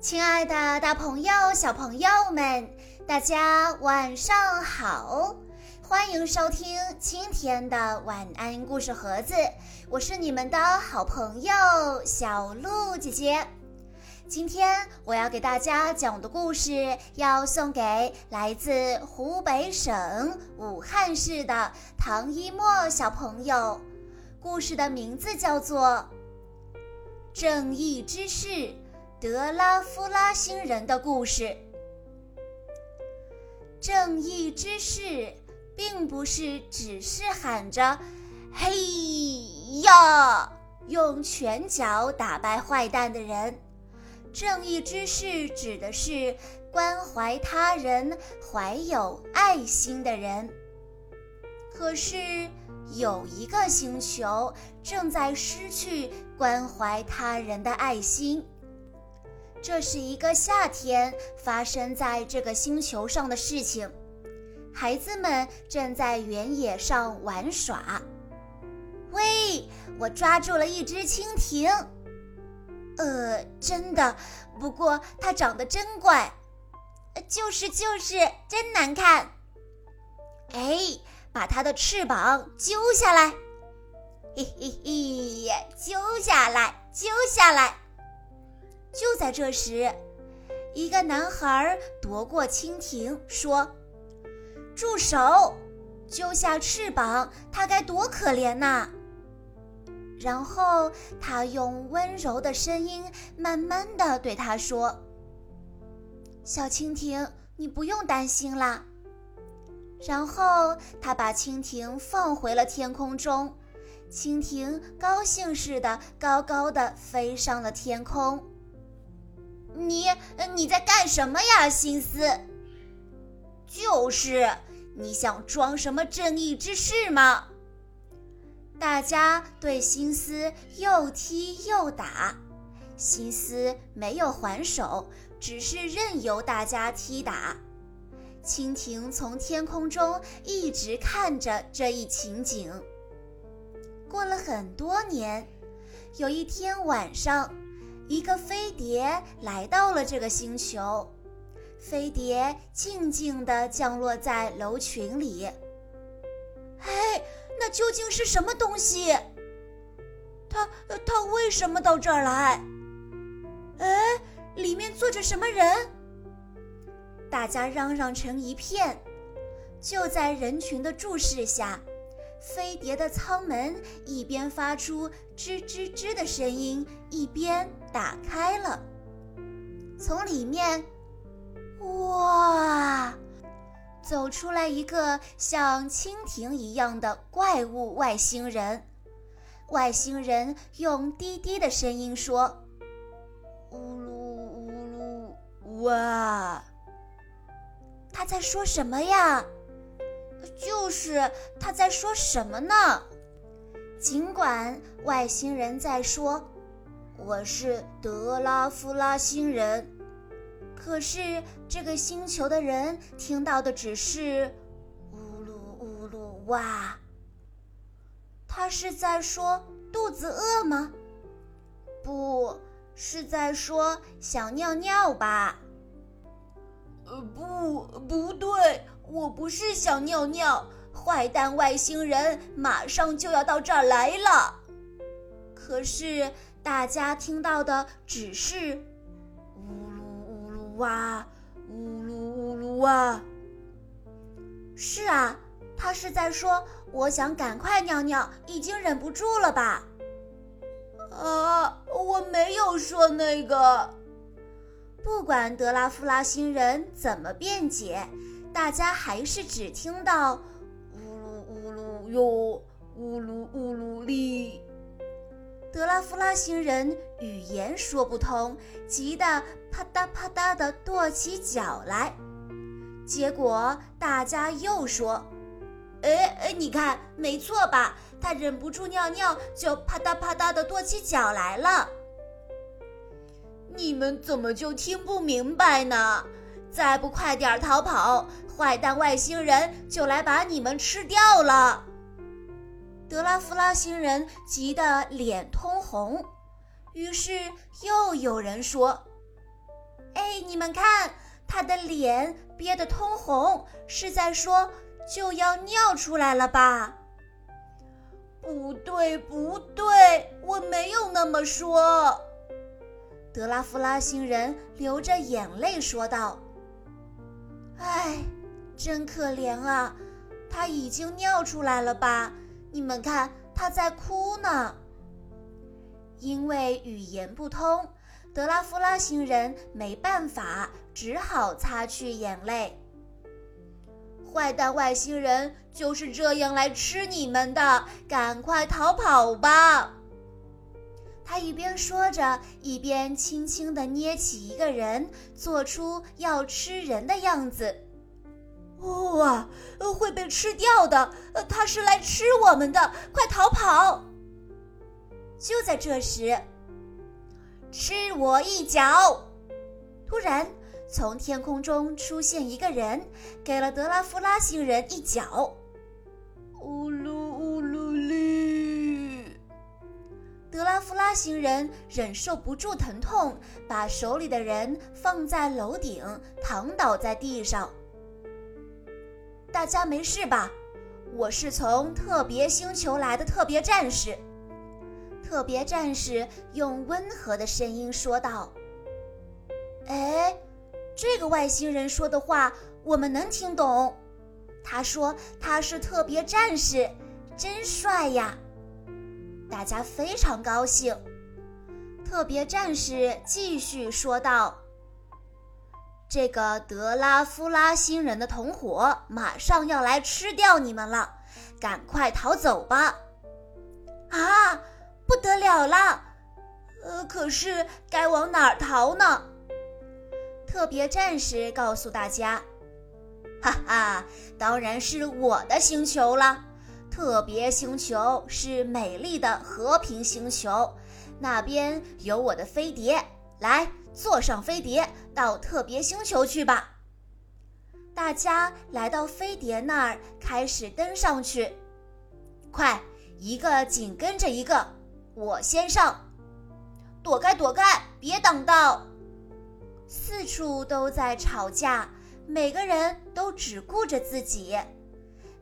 亲爱的，大朋友、小朋友们，大家晚上好！欢迎收听今天的晚安故事盒子，我是你们的好朋友小鹿姐姐。今天我要给大家讲的故事，要送给来自湖北省武汉市的唐一墨小朋友。故事的名字叫做《正义之士》。德拉夫拉星人的故事。正义之士，并不是只是喊着“嘿呀”，用拳脚打败坏蛋的人。正义之士指的是关怀他人、怀有爱心的人。可是，有一个星球正在失去关怀他人的爱心。这是一个夏天发生在这个星球上的事情。孩子们正在原野上玩耍。喂，我抓住了一只蜻蜓。呃，真的，不过它长得真怪。就是就是，真难看。哎，把它的翅膀揪下来。嘿嘿嘿，揪下来，揪下来。就在这时，一个男孩夺过蜻蜓，说：“住手！揪下翅膀，它该多可怜呐！”然后他用温柔的声音慢慢的对他说：“小蜻蜓，你不用担心啦。”然后他把蜻蜓放回了天空中，蜻蜓高兴似的高高的飞上了天空。你你在干什么呀，心思？就是你想装什么正义之士吗？大家对心思又踢又打，心思没有还手，只是任由大家踢打。蜻蜓从天空中一直看着这一情景。过了很多年，有一天晚上。一个飞碟来到了这个星球，飞碟静静地降落在楼群里。哎，那究竟是什么东西？它它为什么到这儿来？哎，里面坐着什么人？大家嚷嚷成一片。就在人群的注视下。飞碟的舱门一边发出吱吱吱的声音，一边打开了。从里面，哇，走出来一个像蜻蜓一样的怪物外星人。外星人用低低的声音说：“呜噜呜噜，哇！”他在说什么呀？就是他在说什么呢？尽管外星人在说我是德拉夫拉星人，可是这个星球的人听到的只是呜噜呜噜哇。他是在说肚子饿吗？不是在说想尿尿吧？呃，不，不对。我不是想尿尿，坏蛋外星人马上就要到这儿来了。可是大家听到的只是呜噜呜噜哇，呜噜呜噜哇。是啊，他是在说我想赶快尿尿，已经忍不住了吧？啊，我没有说那个。不管德拉夫拉星人怎么辩解。大家还是只听到“呜噜呜噜哟，呜噜呜噜哩”。德拉夫拉星人语言说不通，急得啪嗒啪嗒地跺起脚来。结果大家又说：“哎哎，你看，没错吧？他忍不住尿尿，就啪嗒啪嗒地跺起脚来了。”你们怎么就听不明白呢？再不快点逃跑，坏蛋外星人就来把你们吃掉了！德拉夫拉星人急得脸通红。于是又有人说：“哎，你们看，他的脸憋得通红，是在说就要尿出来了吧？不对，不对，我没有那么说。德拉夫拉星人流着眼泪说道：“哎，真可怜啊！他已经尿出来了吧？你们看，他在哭呢。因为语言不通，德拉夫拉星人没办法，只好擦去眼泪。坏蛋外星人就是这样来吃你们的，赶快逃跑吧！”他一边说着，一边轻轻地捏起一个人，做出要吃人的样子。哇，会被吃掉的！他是来吃我们的，快逃跑！就在这时，吃我一脚！突然，从天空中出现一个人，给了德拉夫拉星人一脚。呜噜呜噜哩！德拉夫拉星人忍受不住疼痛，把手里的人放在楼顶，躺倒在地上。大家没事吧？我是从特别星球来的特别战士。特别战士用温和的声音说道：“哎，这个外星人说的话我们能听懂。他说他是特别战士，真帅呀！”大家非常高兴。特别战士继续说道：“这个德拉夫拉星人的同伙马上要来吃掉你们了，赶快逃走吧！”啊，不得了了！呃，可是该往哪儿逃呢？特别战士告诉大家：“哈哈，当然是我的星球了。”特别星球是美丽的和平星球，那边有我的飞碟，来坐上飞碟到特别星球去吧。大家来到飞碟那儿，开始登上去。快，一个紧跟着一个，我先上。躲开，躲开，别挡道。四处都在吵架，每个人都只顾着自己。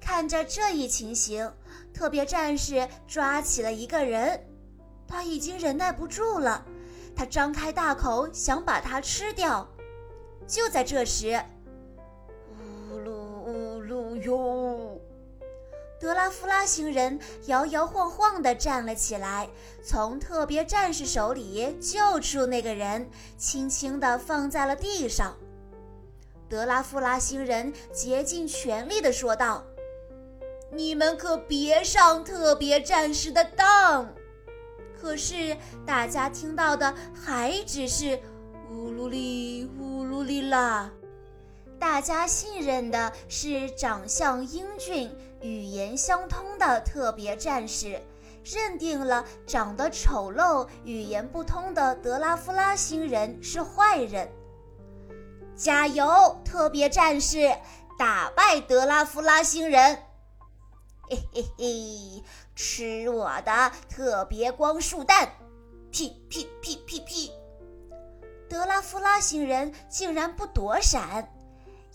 看着这一情形，特别战士抓起了一个人，他已经忍耐不住了，他张开大口想把它吃掉。就在这时，呜噜呜噜哟！德拉夫拉星人摇摇晃晃地站了起来，从特别战士手里救出那个人，轻轻地放在了地上。德拉夫拉星人竭尽全力地说道。你们可别上特别战士的当！可是大家听到的还只是呜噜哩呜噜哩啦。大家信任的是长相英俊、语言相通的特别战士，认定了长得丑陋、语言不通的德拉夫拉星人是坏人。加油，特别战士，打败德拉夫拉星人！嘿嘿嘿，吃我的特别光束弹！屁屁屁屁屁！德拉夫拉星人竟然不躲闪，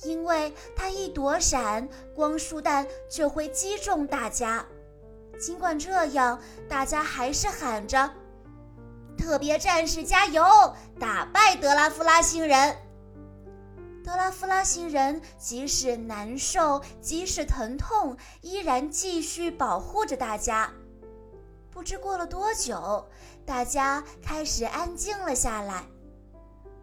因为他一躲闪，光束弹就会击中大家。尽管这样，大家还是喊着：“特别战士加油，打败德拉夫拉星人！”德拉夫拉星人即使难受，即使疼痛，依然继续保护着大家。不知过了多久，大家开始安静了下来。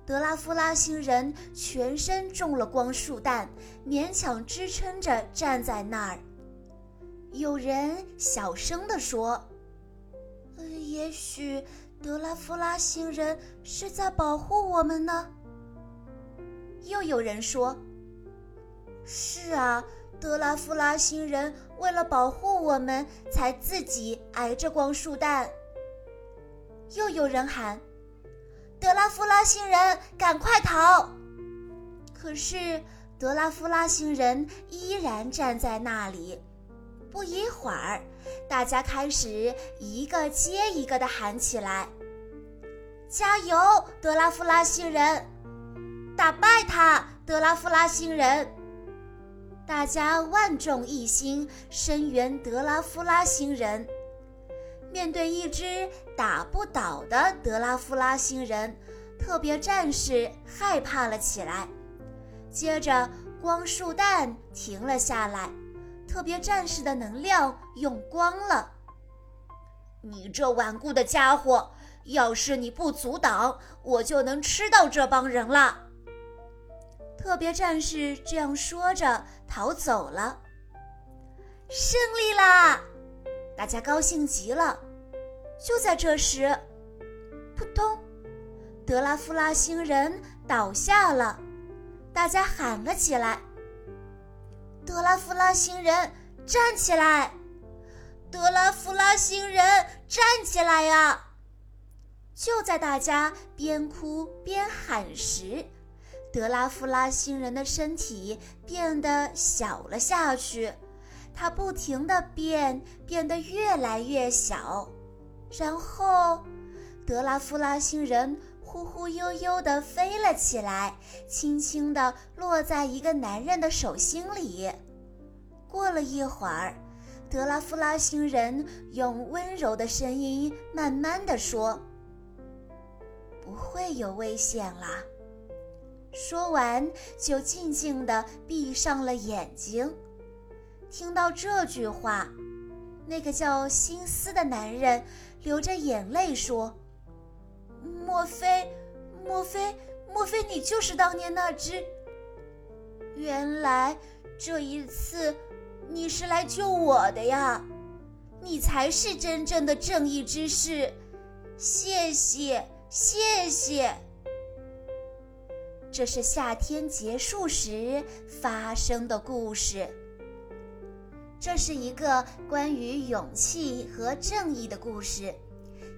德拉夫拉星人全身中了光束弹，勉强支撑着站在那儿。有人小声地说：“呃，也许德拉夫拉星人是在保护我们呢。”又有人说：“是啊，德拉夫拉星人为了保护我们，才自己挨着光束弹。”又有人喊：“德拉夫拉星人，赶快逃！”可是德拉夫拉星人依然站在那里。不一会儿，大家开始一个接一个的喊起来：“加油，德拉夫拉星人！”打败他，德拉夫拉星人！大家万众一心，声援德拉夫拉星人。面对一只打不倒的德拉夫拉星人，特别战士害怕了起来。接着，光束弹停了下来，特别战士的能量用光了。你这顽固的家伙！要是你不阻挡，我就能吃到这帮人了。特别战士这样说着，逃走了。胜利啦！大家高兴极了。就在这时，扑通，德拉夫拉星人倒下了。大家喊了起来：“德拉夫拉星人，站起来！德拉夫拉星人，站起来呀！”就在大家边哭边喊时，德拉夫拉星人的身体变得小了下去，他不停地变，变得越来越小。然后，德拉夫拉星人忽忽悠悠地飞了起来，轻轻地落在一个男人的手心里。过了一会儿，德拉夫拉星人用温柔的声音慢慢地说。不会有危险啦。说完，就静静地闭上了眼睛。听到这句话，那个叫心思的男人流着眼泪说：“莫非，莫非，莫非你就是当年那只？原来这一次你是来救我的呀！你才是真正的正义之士。谢谢。”谢谢。这是夏天结束时发生的故事。这是一个关于勇气和正义的故事。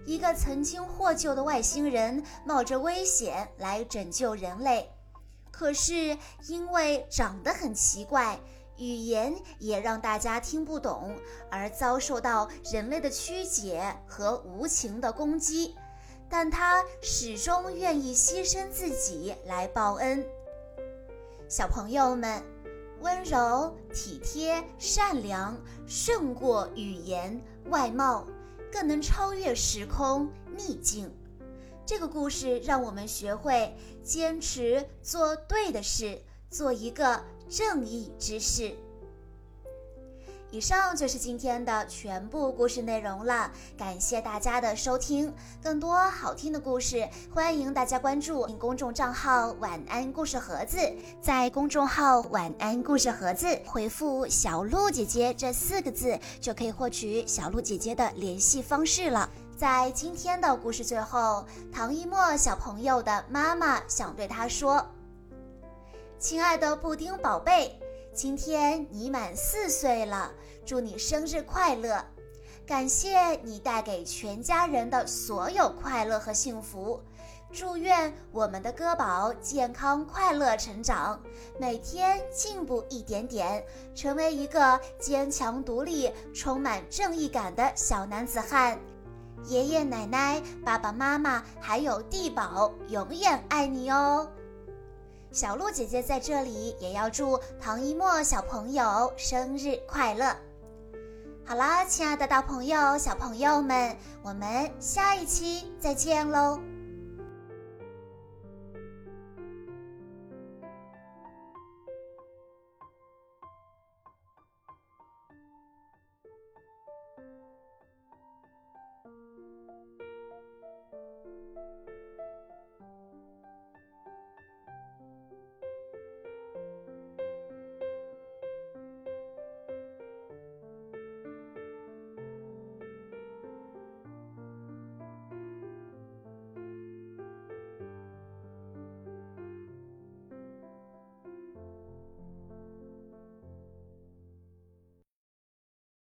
一个曾经获救的外星人冒着危险来拯救人类，可是因为长得很奇怪，语言也让大家听不懂，而遭受到人类的曲解和无情的攻击。但他始终愿意牺牲自己来报恩。小朋友们，温柔、体贴、善良胜过语言、外貌，更能超越时空逆境。这个故事让我们学会坚持做对的事，做一个正义之士。以上就是今天的全部故事内容了，感谢大家的收听。更多好听的故事，欢迎大家关注公众账号“晚安故事盒子”。在公众号“晚安故事盒子”回复“小鹿姐姐”这四个字，就可以获取小鹿姐姐的联系方式了。在今天的故事最后，唐一墨小朋友的妈妈想对他说：“亲爱的布丁宝贝。”今天你满四岁了，祝你生日快乐！感谢你带给全家人的所有快乐和幸福，祝愿我们的哥宝健康快乐成长，每天进步一点点，成为一个坚强独立、充满正义感的小男子汉。爷爷奶奶、爸爸妈妈还有地宝永远爱你哦！小鹿姐姐在这里也要祝唐一墨小朋友生日快乐。好啦，亲爱的大朋友、小朋友们，我们下一期再见喽！